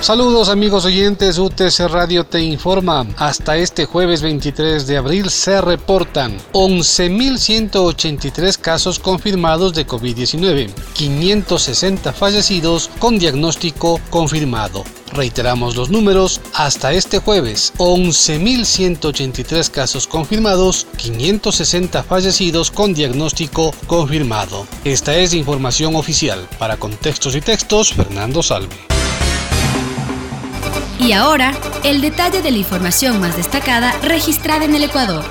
Saludos amigos oyentes, UTC Radio te informa. Hasta este jueves 23 de abril se reportan 11.183 casos confirmados de COVID-19, 560 fallecidos con diagnóstico confirmado. Reiteramos los números, hasta este jueves 11.183 casos confirmados, 560 fallecidos con diagnóstico confirmado. Esta es información oficial. Para contextos y textos, Fernando Salve. Y ahora, el detalle de la información más destacada registrada en el Ecuador.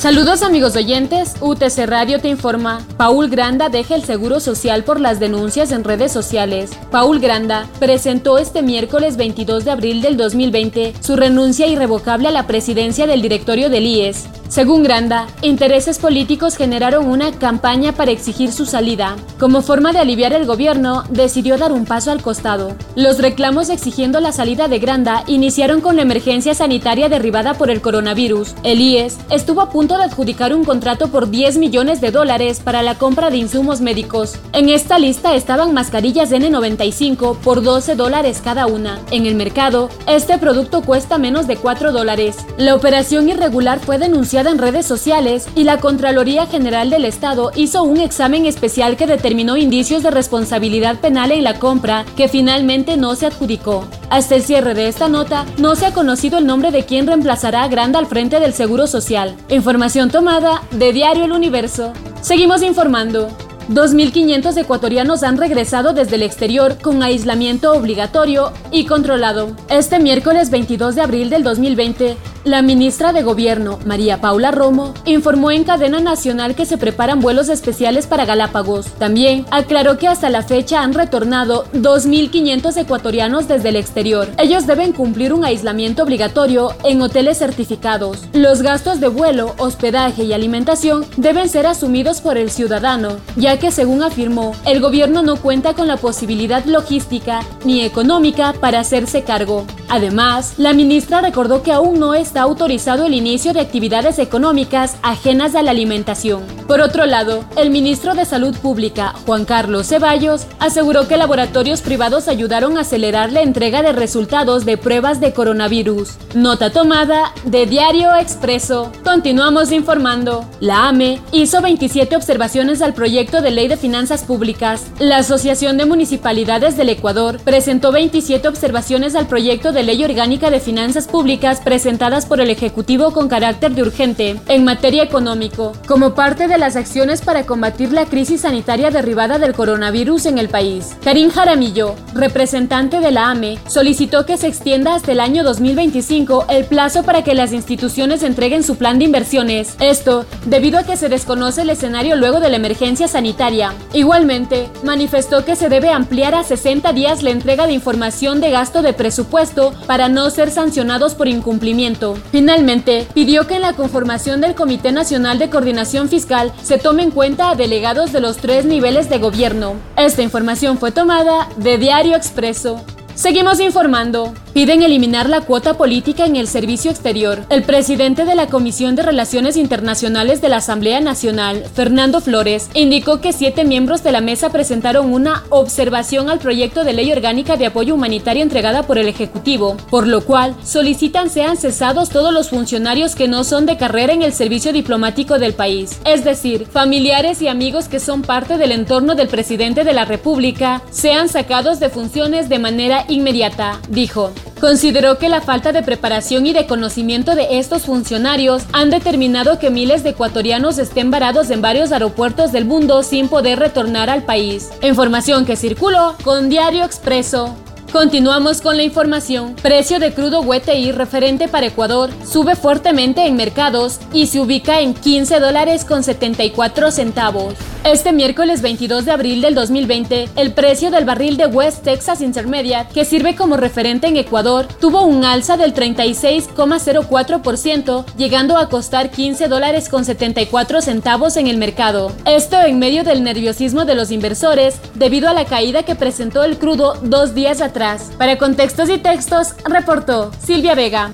Saludos amigos oyentes, UTC Radio te informa. Paul Granda deja el Seguro Social por las denuncias en redes sociales. Paul Granda presentó este miércoles 22 de abril del 2020 su renuncia irrevocable a la presidencia del directorio del IES. Según Granda, intereses políticos generaron una campaña para exigir su salida. Como forma de aliviar el gobierno, decidió dar un paso al costado. Los reclamos exigiendo la salida de Granda iniciaron con la emergencia sanitaria derribada por el coronavirus. El IES estuvo a punto de adjudicar un contrato por 10 millones de dólares para la compra de insumos médicos. En esta lista estaban mascarillas N95 por 12 dólares cada una. En el mercado, este producto cuesta menos de 4 dólares. La operación irregular fue denunciada en redes sociales y la Contraloría General del Estado hizo un examen especial que determinó indicios de responsabilidad penal en la compra que finalmente no se adjudicó. Hasta el cierre de esta nota, no se ha conocido el nombre de quien reemplazará a Granda al frente del Seguro Social. Información tomada de Diario El Universo. Seguimos informando. 2.500 ecuatorianos han regresado desde el exterior con aislamiento obligatorio y controlado. Este miércoles 22 de abril del 2020, la ministra de Gobierno, María Paula Romo, informó en cadena nacional que se preparan vuelos especiales para Galápagos. También aclaró que hasta la fecha han retornado 2.500 ecuatorianos desde el exterior. Ellos deben cumplir un aislamiento obligatorio en hoteles certificados. Los gastos de vuelo, hospedaje y alimentación deben ser asumidos por el ciudadano, ya que según afirmó, el gobierno no cuenta con la posibilidad logística ni económica para hacerse cargo. Además, la ministra recordó que aún no es está autorizado el inicio de actividades económicas ajenas a la alimentación. Por otro lado, el ministro de Salud Pública, Juan Carlos Ceballos, aseguró que laboratorios privados ayudaron a acelerar la entrega de resultados de pruebas de coronavirus. Nota tomada de Diario Expreso. Continuamos informando. La AME hizo 27 observaciones al proyecto de ley de finanzas públicas. La Asociación de Municipalidades del Ecuador presentó 27 observaciones al proyecto de ley orgánica de finanzas públicas presentadas por el Ejecutivo con carácter de urgente en materia económico, como parte de las acciones para combatir la crisis sanitaria derivada del coronavirus en el país. Karim Jaramillo, representante de la AME, solicitó que se extienda hasta el año 2025 el plazo para que las instituciones entreguen su plan de inversiones. Esto debido a que se desconoce el escenario luego de la emergencia sanitaria. Igualmente, manifestó que se debe ampliar a 60 días la entrega de información de gasto de presupuesto para no ser sancionados por incumplimiento. Finalmente, pidió que en la conformación del Comité Nacional de Coordinación Fiscal se tome en cuenta a delegados de los tres niveles de gobierno. Esta información fue tomada de Diario Expreso. Seguimos informando. Piden eliminar la cuota política en el servicio exterior. El presidente de la Comisión de Relaciones Internacionales de la Asamblea Nacional, Fernando Flores, indicó que siete miembros de la mesa presentaron una observación al proyecto de ley orgánica de apoyo humanitario entregada por el Ejecutivo, por lo cual solicitan sean cesados todos los funcionarios que no son de carrera en el servicio diplomático del país, es decir, familiares y amigos que son parte del entorno del presidente de la República, sean sacados de funciones de manera inmediata, dijo. Consideró que la falta de preparación y de conocimiento de estos funcionarios han determinado que miles de ecuatorianos estén varados en varios aeropuertos del mundo sin poder retornar al país. Información que circuló con Diario Expreso. Continuamos con la información. Precio de crudo WTI referente para Ecuador sube fuertemente en mercados y se ubica en 15 dólares con 74 centavos. Este miércoles 22 de abril del 2020, el precio del barril de West Texas Intermediate, que sirve como referente en Ecuador, tuvo un alza del 36,04%, llegando a costar 15 dólares con 74 centavos en el mercado. Esto en medio del nerviosismo de los inversores debido a la caída que presentó el crudo dos días atrás. Para contextos y textos, reportó Silvia Vega.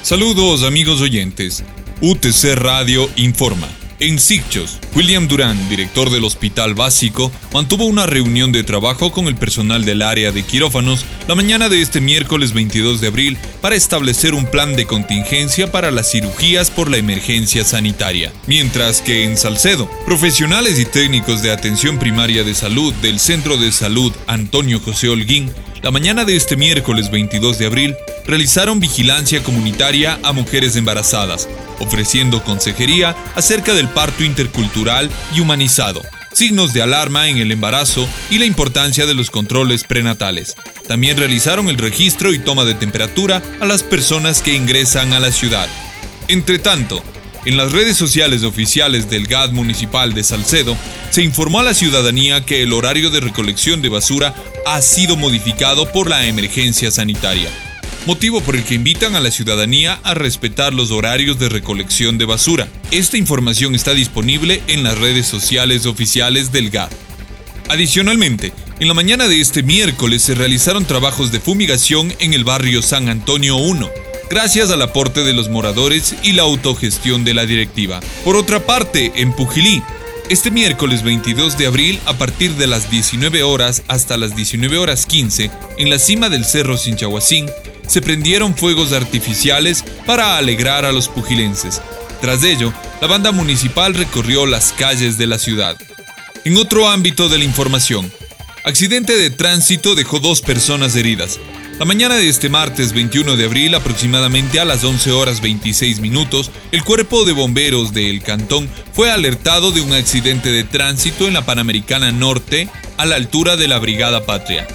Saludos amigos oyentes. UTC Radio informa. En Sicchos, William Durán, director del Hospital Básico, mantuvo una reunión de trabajo con el personal del área de quirófanos la mañana de este miércoles 22 de abril para establecer un plan de contingencia para las cirugías por la emergencia sanitaria. Mientras que en Salcedo, profesionales y técnicos de atención primaria de salud del Centro de Salud Antonio José Holguín, la mañana de este miércoles 22 de abril, realizaron vigilancia comunitaria a mujeres embarazadas, ofreciendo consejería acerca del parto intercultural y humanizado, signos de alarma en el embarazo y la importancia de los controles prenatales. También realizaron el registro y toma de temperatura a las personas que ingresan a la ciudad. Entre tanto, en las redes sociales oficiales del GAD municipal de Salcedo, se informó a la ciudadanía que el horario de recolección de basura ha sido modificado por la emergencia sanitaria motivo por el que invitan a la ciudadanía a respetar los horarios de recolección de basura. Esta información está disponible en las redes sociales oficiales del GAD. Adicionalmente, en la mañana de este miércoles se realizaron trabajos de fumigación en el barrio San Antonio 1, gracias al aporte de los moradores y la autogestión de la directiva. Por otra parte, en Pujilí, este miércoles 22 de abril, a partir de las 19 horas hasta las 19 horas 15, en la cima del Cerro Sinchahuacín, se prendieron fuegos artificiales para alegrar a los pugilenses. Tras ello, la banda municipal recorrió las calles de la ciudad. En otro ámbito de la información, accidente de tránsito dejó dos personas heridas. La mañana de este martes 21 de abril, aproximadamente a las 11 horas 26 minutos, el cuerpo de bomberos del cantón fue alertado de un accidente de tránsito en la Panamericana Norte, a la altura de la Brigada Patria.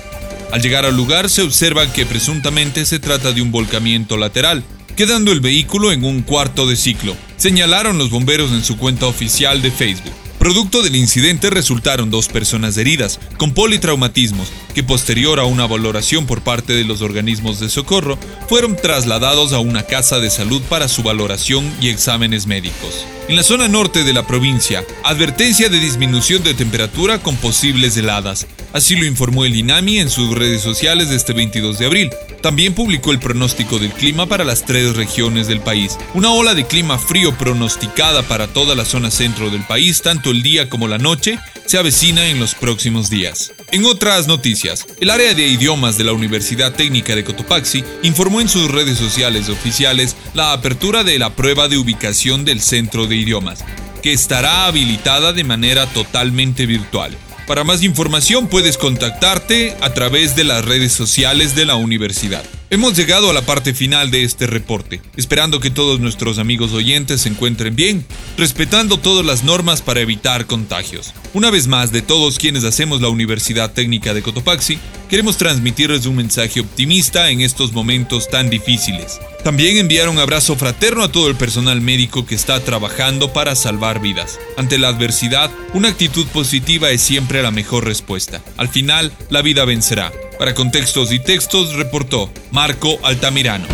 Al llegar al lugar se observa que presuntamente se trata de un volcamiento lateral, quedando el vehículo en un cuarto de ciclo, señalaron los bomberos en su cuenta oficial de Facebook. Producto del incidente resultaron dos personas heridas, con politraumatismos, que posterior a una valoración por parte de los organismos de socorro, fueron trasladados a una casa de salud para su valoración y exámenes médicos. En la zona norte de la provincia, advertencia de disminución de temperatura con posibles heladas. Así lo informó el INAMI en sus redes sociales de este 22 de abril. También publicó el pronóstico del clima para las tres regiones del país. Una ola de clima frío pronosticada para toda la zona centro del país, tanto el día como la noche, se avecina en los próximos días. En otras noticias, el área de idiomas de la Universidad Técnica de Cotopaxi informó en sus redes sociales oficiales la apertura de la prueba de ubicación del centro de idiomas, que estará habilitada de manera totalmente virtual. Para más información puedes contactarte a través de las redes sociales de la universidad. Hemos llegado a la parte final de este reporte, esperando que todos nuestros amigos oyentes se encuentren bien, respetando todas las normas para evitar contagios. Una vez más, de todos quienes hacemos la Universidad Técnica de Cotopaxi, queremos transmitirles un mensaje optimista en estos momentos tan difíciles. También enviar un abrazo fraterno a todo el personal médico que está trabajando para salvar vidas. Ante la adversidad, una actitud positiva es siempre la mejor respuesta. Al final, la vida vencerá. Para contextos y textos, reportó Marco Altamirano.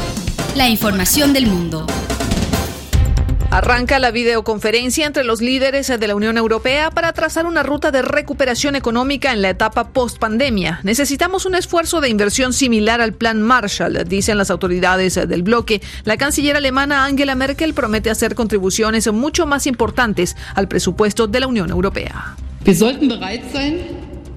La información del mundo. Arranca la videoconferencia entre los líderes de la Unión Europea para trazar una ruta de recuperación económica en la etapa post-pandemia. Necesitamos un esfuerzo de inversión similar al Plan Marshall, dicen las autoridades del bloque. La canciller alemana Angela Merkel promete hacer contribuciones mucho más importantes al presupuesto de la Unión Europea.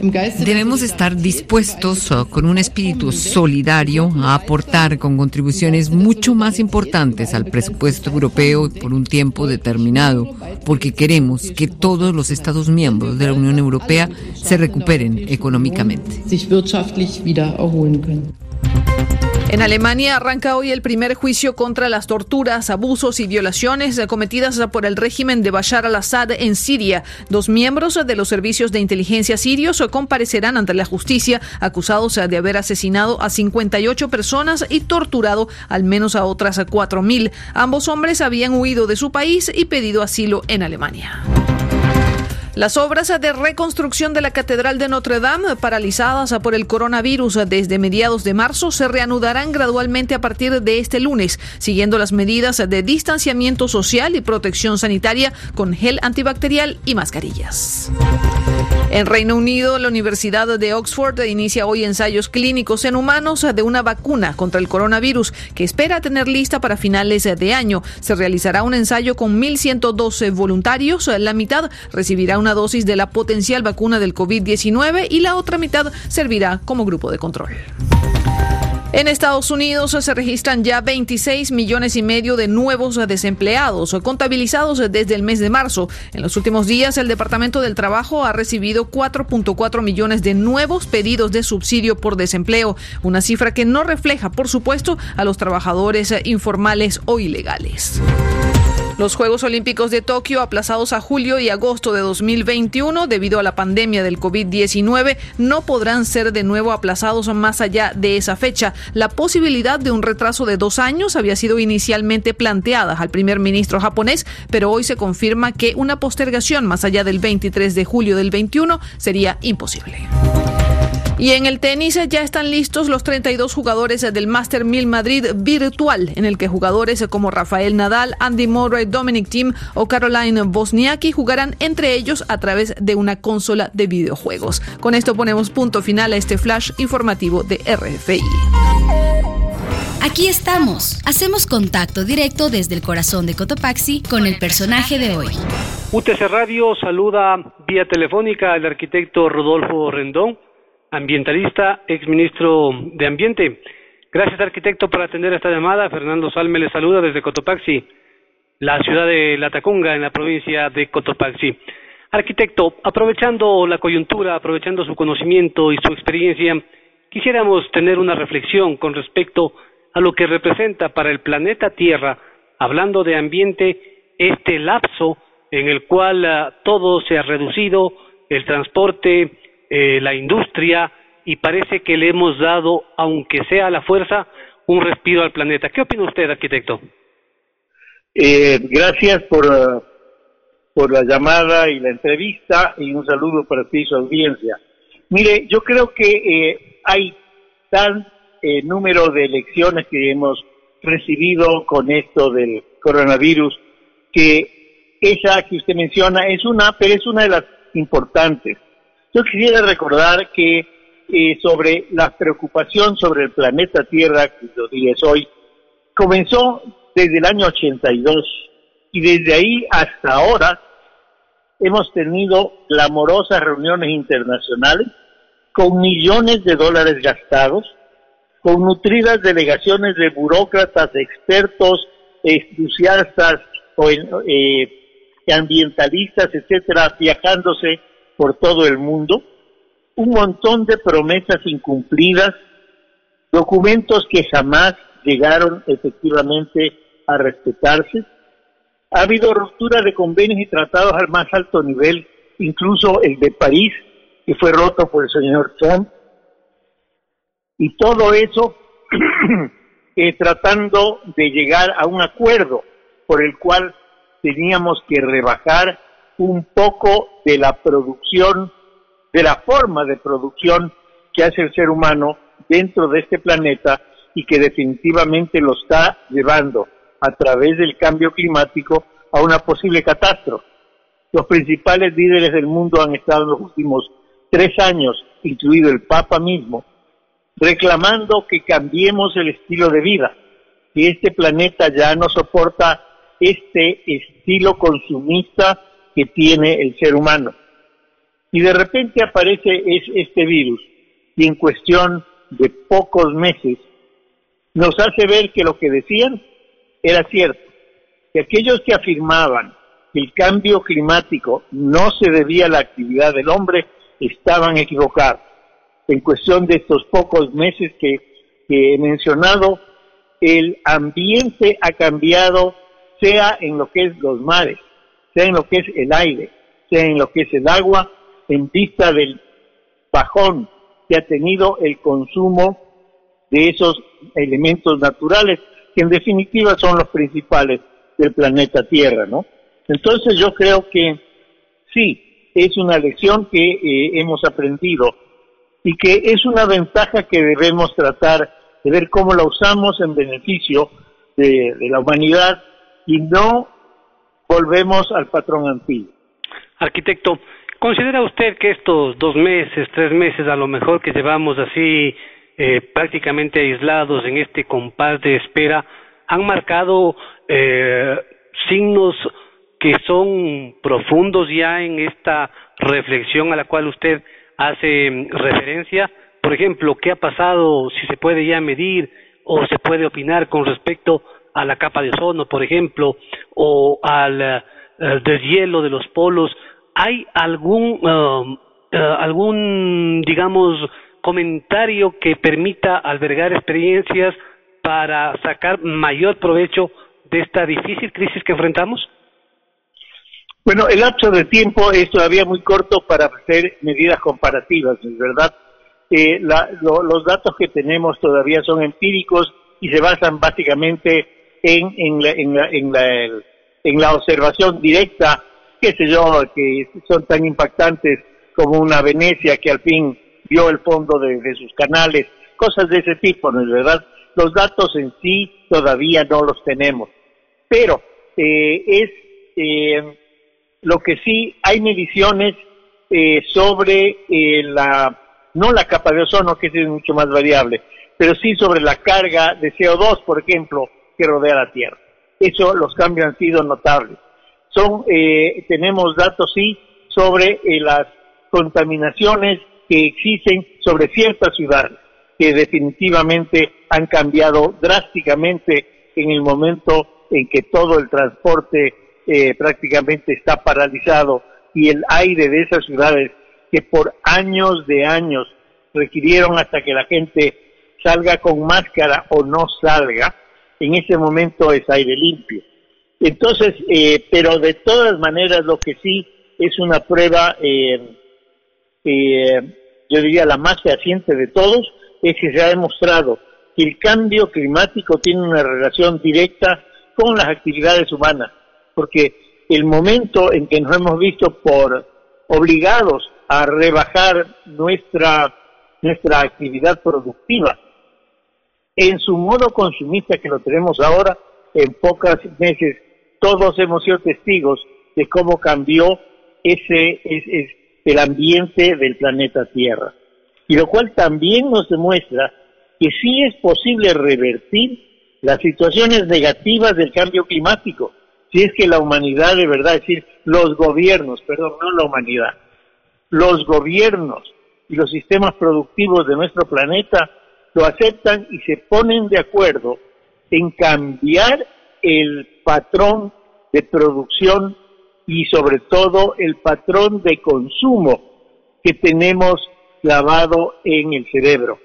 Debemos estar dispuestos uh, con un espíritu solidario a aportar con contribuciones mucho más importantes al presupuesto europeo por un tiempo determinado, porque queremos que todos los Estados miembros de la Unión Europea se recuperen económicamente. En Alemania arranca hoy el primer juicio contra las torturas, abusos y violaciones cometidas por el régimen de Bashar al-Assad en Siria. Dos miembros de los servicios de inteligencia sirios comparecerán ante la justicia acusados de haber asesinado a 58 personas y torturado al menos a otras 4.000. Ambos hombres habían huido de su país y pedido asilo en Alemania. Las obras de reconstrucción de la Catedral de Notre Dame, paralizadas por el coronavirus desde mediados de marzo, se reanudarán gradualmente a partir de este lunes, siguiendo las medidas de distanciamiento social y protección sanitaria con gel antibacterial y mascarillas. En Reino Unido, la Universidad de Oxford inicia hoy ensayos clínicos en humanos de una vacuna contra el coronavirus que espera tener lista para finales de año. Se realizará un ensayo con 1.112 voluntarios. La mitad recibirá una dosis de la potencial vacuna del COVID-19 y la otra mitad servirá como grupo de control. En Estados Unidos se registran ya 26 millones y medio de nuevos desempleados contabilizados desde el mes de marzo. En los últimos días, el Departamento del Trabajo ha recibido 4.4 millones de nuevos pedidos de subsidio por desempleo, una cifra que no refleja, por supuesto, a los trabajadores informales o ilegales. Los Juegos Olímpicos de Tokio, aplazados a julio y agosto de 2021 debido a la pandemia del COVID-19, no podrán ser de nuevo aplazados más allá de esa fecha. La posibilidad de un retraso de dos años había sido inicialmente planteada al primer ministro japonés, pero hoy se confirma que una postergación más allá del 23 de julio del 21 sería imposible. Y en el tenis ya están listos los 32 jugadores del Master 1000 Madrid virtual, en el que jugadores como Rafael Nadal, Andy Murray, Dominic Thiem o Caroline Bosniaki jugarán entre ellos a través de una consola de videojuegos. Con esto ponemos punto final a este flash informativo de RFI. Aquí estamos. Hacemos contacto directo desde el corazón de Cotopaxi con el personaje de hoy. UTC Radio saluda vía telefónica al arquitecto Rodolfo Rendón ambientalista, ex ministro de Ambiente. Gracias, arquitecto, por atender esta llamada. Fernando Salme le saluda desde Cotopaxi, la ciudad de Latacunga, en la provincia de Cotopaxi. Arquitecto, aprovechando la coyuntura, aprovechando su conocimiento y su experiencia, quisiéramos tener una reflexión con respecto a lo que representa para el planeta Tierra, hablando de ambiente, este lapso en el cual ah, todo se ha reducido, el transporte, eh, la industria y parece que le hemos dado, aunque sea a la fuerza, un respiro al planeta. ¿Qué opina usted, arquitecto? Eh, gracias por, uh, por la llamada y la entrevista y un saludo para ti y su audiencia. Mire, yo creo que eh, hay tan eh, número de elecciones que hemos recibido con esto del coronavirus que esa que usted menciona es una, pero es una de las importantes. Yo quisiera recordar que eh, sobre la preocupación sobre el planeta Tierra, que lo dices hoy, comenzó desde el año 82 y desde ahí hasta ahora hemos tenido clamorosas reuniones internacionales con millones de dólares gastados, con nutridas delegaciones de burócratas, expertos, entusiastas o eh, ambientalistas, etcétera, viajándose por todo el mundo, un montón de promesas incumplidas, documentos que jamás llegaron efectivamente a respetarse. Ha habido ruptura de convenios y tratados al más alto nivel, incluso el de París, que fue roto por el señor Trump. Y todo eso eh, tratando de llegar a un acuerdo por el cual teníamos que rebajar un poco de la producción, de la forma de producción que hace el ser humano dentro de este planeta y que definitivamente lo está llevando a través del cambio climático a una posible catástrofe. Los principales líderes del mundo han estado en los últimos tres años, incluido el Papa mismo, reclamando que cambiemos el estilo de vida, que este planeta ya no soporta este estilo consumista que tiene el ser humano. Y de repente aparece es, este virus y en cuestión de pocos meses nos hace ver que lo que decían era cierto, que aquellos que afirmaban que el cambio climático no se debía a la actividad del hombre estaban equivocados. En cuestión de estos pocos meses que que he mencionado, el ambiente ha cambiado, sea en lo que es los mares, sea en lo que es el aire, sea en lo que es el agua, en vista del bajón que ha tenido el consumo de esos elementos naturales, que en definitiva son los principales del planeta Tierra, ¿no? Entonces yo creo que sí, es una lección que eh, hemos aprendido y que es una ventaja que debemos tratar de ver cómo la usamos en beneficio de, de la humanidad y no volvemos al patrón antiguo. Arquitecto, ¿considera usted que estos dos meses, tres meses a lo mejor que llevamos así eh, prácticamente aislados en este compás de espera han marcado eh, signos que son profundos ya en esta reflexión a la cual usted hace mm, referencia? Por ejemplo, ¿qué ha pasado, si se puede ya medir o se puede opinar con respecto a la capa de ozono, por ejemplo, o al, eh, deshielo de los polos? ¿Hay algún, um, uh, algún, digamos, comentario que permita albergar experiencias para sacar mayor provecho de esta difícil crisis que enfrentamos? Bueno, el lapso de tiempo es todavía muy corto para hacer medidas comparativas, es verdad. Eh, los datos que tenemos todavía son empíricos y se basan básicamente en, en, la, en, la, en, la, en la observación directa, qué sé yo, que son tan impactantes como una Venecia que al fin vio el fondo de, sus canales, cosas de ese tipo, ¿no es verdad? Los datos en sí todavía no los tenemos, pero eh, es eh, lo que sí hay mediciones eh, sobre eh, la, no la capa de ozono, que es mucho más variable, pero sí sobre la carga de CO2, por ejemplo, que rodea la Tierra. Eso, los cambios han sido notables. Son, eh, tenemos datos sí sobre las contaminaciones que existen sobre ciertas ciudades, que definitivamente han cambiado drásticamente en el momento en que todo el transporte eh, prácticamente está paralizado y el aire de esas ciudades que por años de años requirieron hasta que la gente salga con máscara o no salga, en ese momento es aire limpio. Entonces, eh, pero de todas maneras lo que sí es una prueba, eh, yo diría la más fehaciente de todos, es que se ha demostrado que el cambio climático tiene una relación directa con las actividades humanas porque el momento en que nos hemos visto por obligados a rebajar nuestra, nuestra actividad productiva, en su modo consumista que lo tenemos ahora, en pocos meses todos hemos sido testigos de cómo cambió ese, el ambiente del planeta Tierra. Y lo cual también nos demuestra que sí es posible revertir las situaciones negativas del cambio climático si es que la humanidad de verdad, es decir, los gobiernos, perdón, no la humanidad, los gobiernos y los sistemas productivos de nuestro planeta lo aceptan y se ponen de acuerdo en cambiar el patrón de producción y sobre todo el patrón de consumo que tenemos clavado en el cerebro.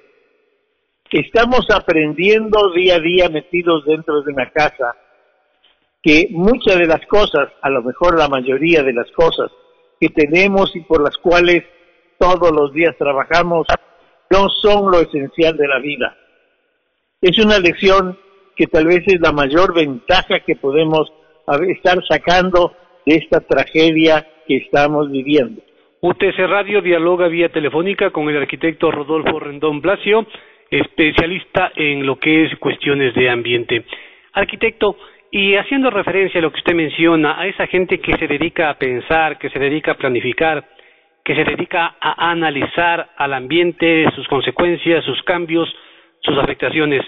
Estamos aprendiendo día a día metidos dentro de una casa que muchas de las cosas, a lo mejor la mayoría de las cosas que tenemos y por las cuales todos los días trabajamos, no son lo esencial de la vida. Es una lección que tal vez es la mayor ventaja que podemos estar sacando de esta tragedia que estamos viviendo. UTC Radio dialoga vía telefónica con el arquitecto Rodolfo Rendón Blasio, especialista en lo que es cuestiones de ambiente. Arquitecto, y haciendo referencia a lo que usted menciona, a esa gente que se dedica a pensar, que se dedica a planificar, que se dedica a analizar al ambiente, sus consecuencias, sus cambios, sus afectaciones,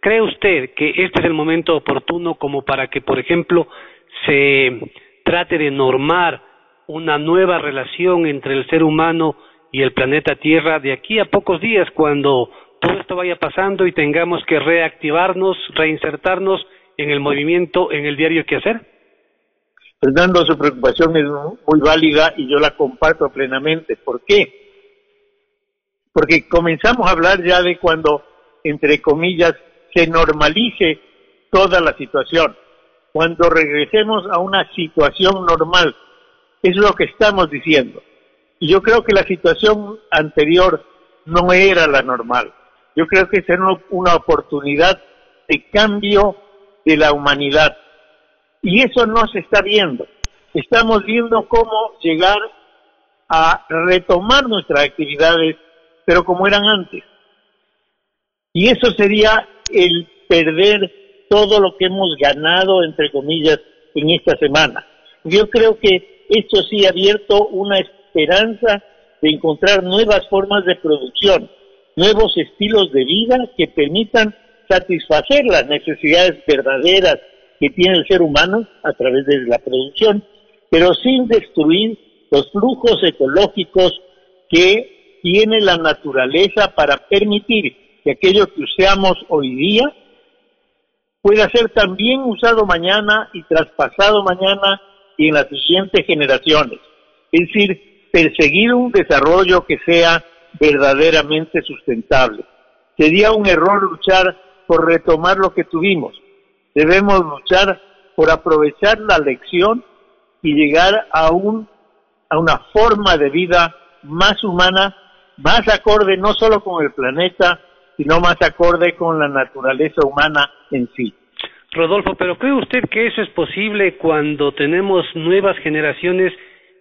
¿cree usted que este es el momento oportuno como para que, por ejemplo, se trate de normar una nueva relación entre el ser humano y el planeta Tierra de aquí a pocos días, cuando todo esto vaya pasando y tengamos que reactivarnos, reinsertarnos en el movimiento, en el diario que hacer? Fernando, su preocupación es muy válida y yo la comparto plenamente. ¿Por qué? Porque comenzamos a hablar ya de cuando entre comillas, se normalice toda la situación. Cuando regresemos a una situación normal, es lo que estamos diciendo. Y yo creo que la situación anterior no era la normal. Yo creo que es una oportunidad de cambio de la humanidad. Y eso no se está viendo. Estamos viendo cómo llegar a retomar nuestras actividades, pero como eran antes. Y eso sería el perder todo lo que hemos ganado, entre comillas, en esta semana. Yo creo que esto sí ha abierto una esperanza de encontrar nuevas formas de producción, nuevos estilos de vida que permitan satisfacer las necesidades verdaderas que tiene el ser humano a través de la producción, pero sin destruir los flujos ecológicos que tiene la naturaleza para permitir que aquello que usamos hoy día pueda ser también usado mañana y traspasado mañana y en las siguientes generaciones. Es decir, perseguir un desarrollo que sea verdaderamente sustentable. Sería un error luchar por retomar lo que tuvimos. Debemos luchar por aprovechar la lección y llegar a, un, a una forma de vida más humana, más acorde no solo con el planeta, sino más acorde con la naturaleza humana en sí. Rodolfo, pero ¿cree usted que eso es posible cuando tenemos nuevas generaciones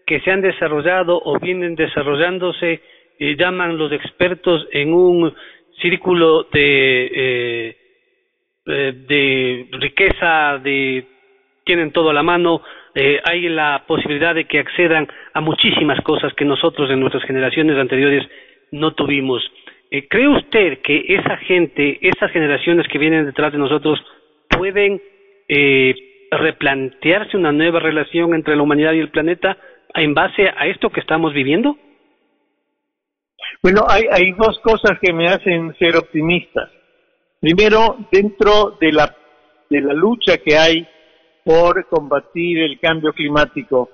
que se han desarrollado o vienen desarrollándose, y llaman los expertos en un círculo de, eh, eh, de riqueza, de tienen todo a la mano, eh, hay la posibilidad de que accedan a muchísimas cosas que nosotros en nuestras generaciones anteriores no tuvimos. Eh, ¿Cree usted que esa gente, esas generaciones que vienen detrás de nosotros, pueden eh, replantearse una nueva relación entre la humanidad y el planeta en base a esto que estamos viviendo? Bueno, hay, hay dos cosas que me hacen ser optimista. Primero, dentro de la, de la lucha que hay por combatir el cambio climático,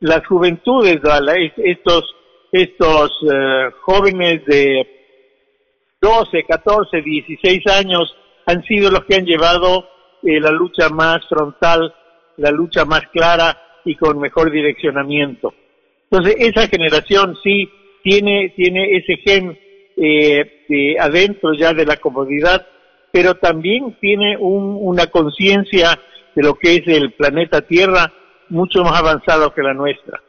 las juventudes, estos, estos eh, jóvenes de 12, 14, 16 años han sido los que han llevado eh, la lucha más frontal, la lucha más clara y con mejor direccionamiento. Entonces, esa generación sí tiene, tiene ese gen eh, adentro ya de la comodidad, pero también tiene una conciencia de lo que es el planeta Tierra mucho más avanzado que la nuestra.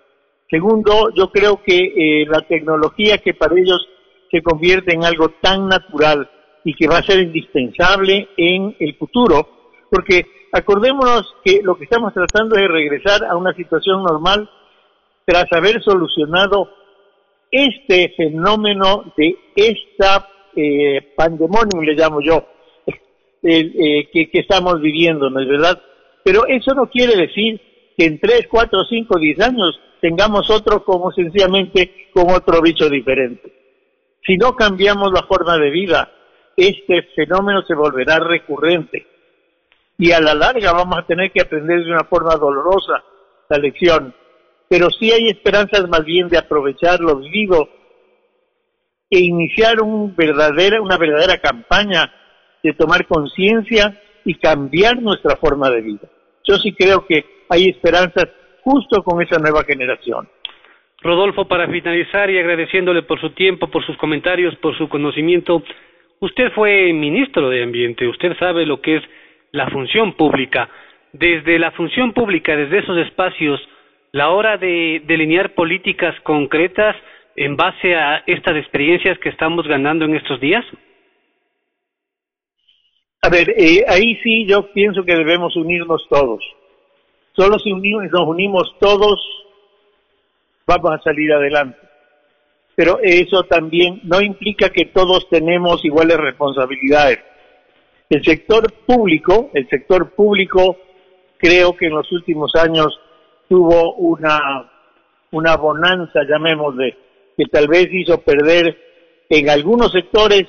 Segundo, yo creo que eh, la tecnología que para ellos se convierte en algo tan natural y que va a ser indispensable en el futuro, porque acordémonos que lo que estamos tratando es regresar a una situación normal tras haber solucionado este fenómeno de esta eh, pandemonium, le llamo yo, eh, que, estamos viviendo, ¿no es verdad? Pero eso no quiere decir que en 3, 4, 5, 10 años tengamos otro como sencillamente con otro bicho diferente. Si no cambiamos la forma de vida, este fenómeno se volverá recurrente y a la larga vamos a tener que aprender de una forma dolorosa la lección. Pero sí hay esperanzas más bien de aprovechar lo vivido e iniciar verdadera, una verdadera campaña de tomar conciencia y cambiar nuestra forma de vida. Yo sí creo que hay esperanzas justo con esa nueva generación. Rodolfo, para finalizar y agradeciéndole por su tiempo, por sus comentarios, por su conocimiento, usted fue ministro de Ambiente, usted sabe lo que es la función pública. Desde la función pública, desde esos espacios, la hora de delinear políticas concretas en base a estas experiencias que estamos ganando en estos días? A ver, eh, ahí sí yo pienso que debemos unirnos todos. Solo si nos unimos todos vamos a salir adelante. Pero eso también no implica que todos tenemos iguales responsabilidades. El sector público, el sector público creo que en los últimos años tuvo una, una bonanza, llamémosle, que tal vez hizo perder en algunos sectores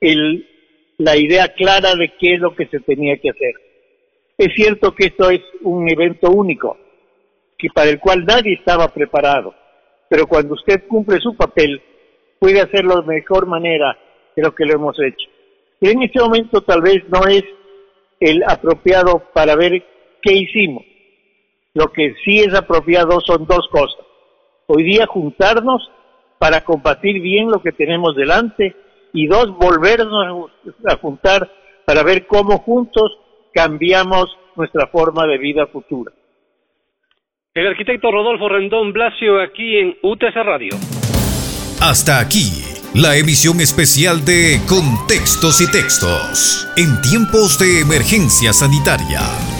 el, la idea clara de qué es lo que se tenía que hacer. Es cierto que esto es un evento único, que para el cual nadie estaba preparado. Pero cuando usted cumple su papel, puede hacerlo de mejor manera Creo que lo hemos hecho. Y en este momento tal vez no es el apropiado para ver qué hicimos. Lo que sí es apropiado son dos cosas. Hoy día juntarnos para combatir bien lo que tenemos delante y dos, volvernos a juntar para ver cómo juntos cambiamos nuestra forma de vida futura. El arquitecto Rodolfo Rendón Blasio aquí en UTC Radio. Hasta aquí la emisión especial de Contextos y Textos en tiempos de emergencia sanitaria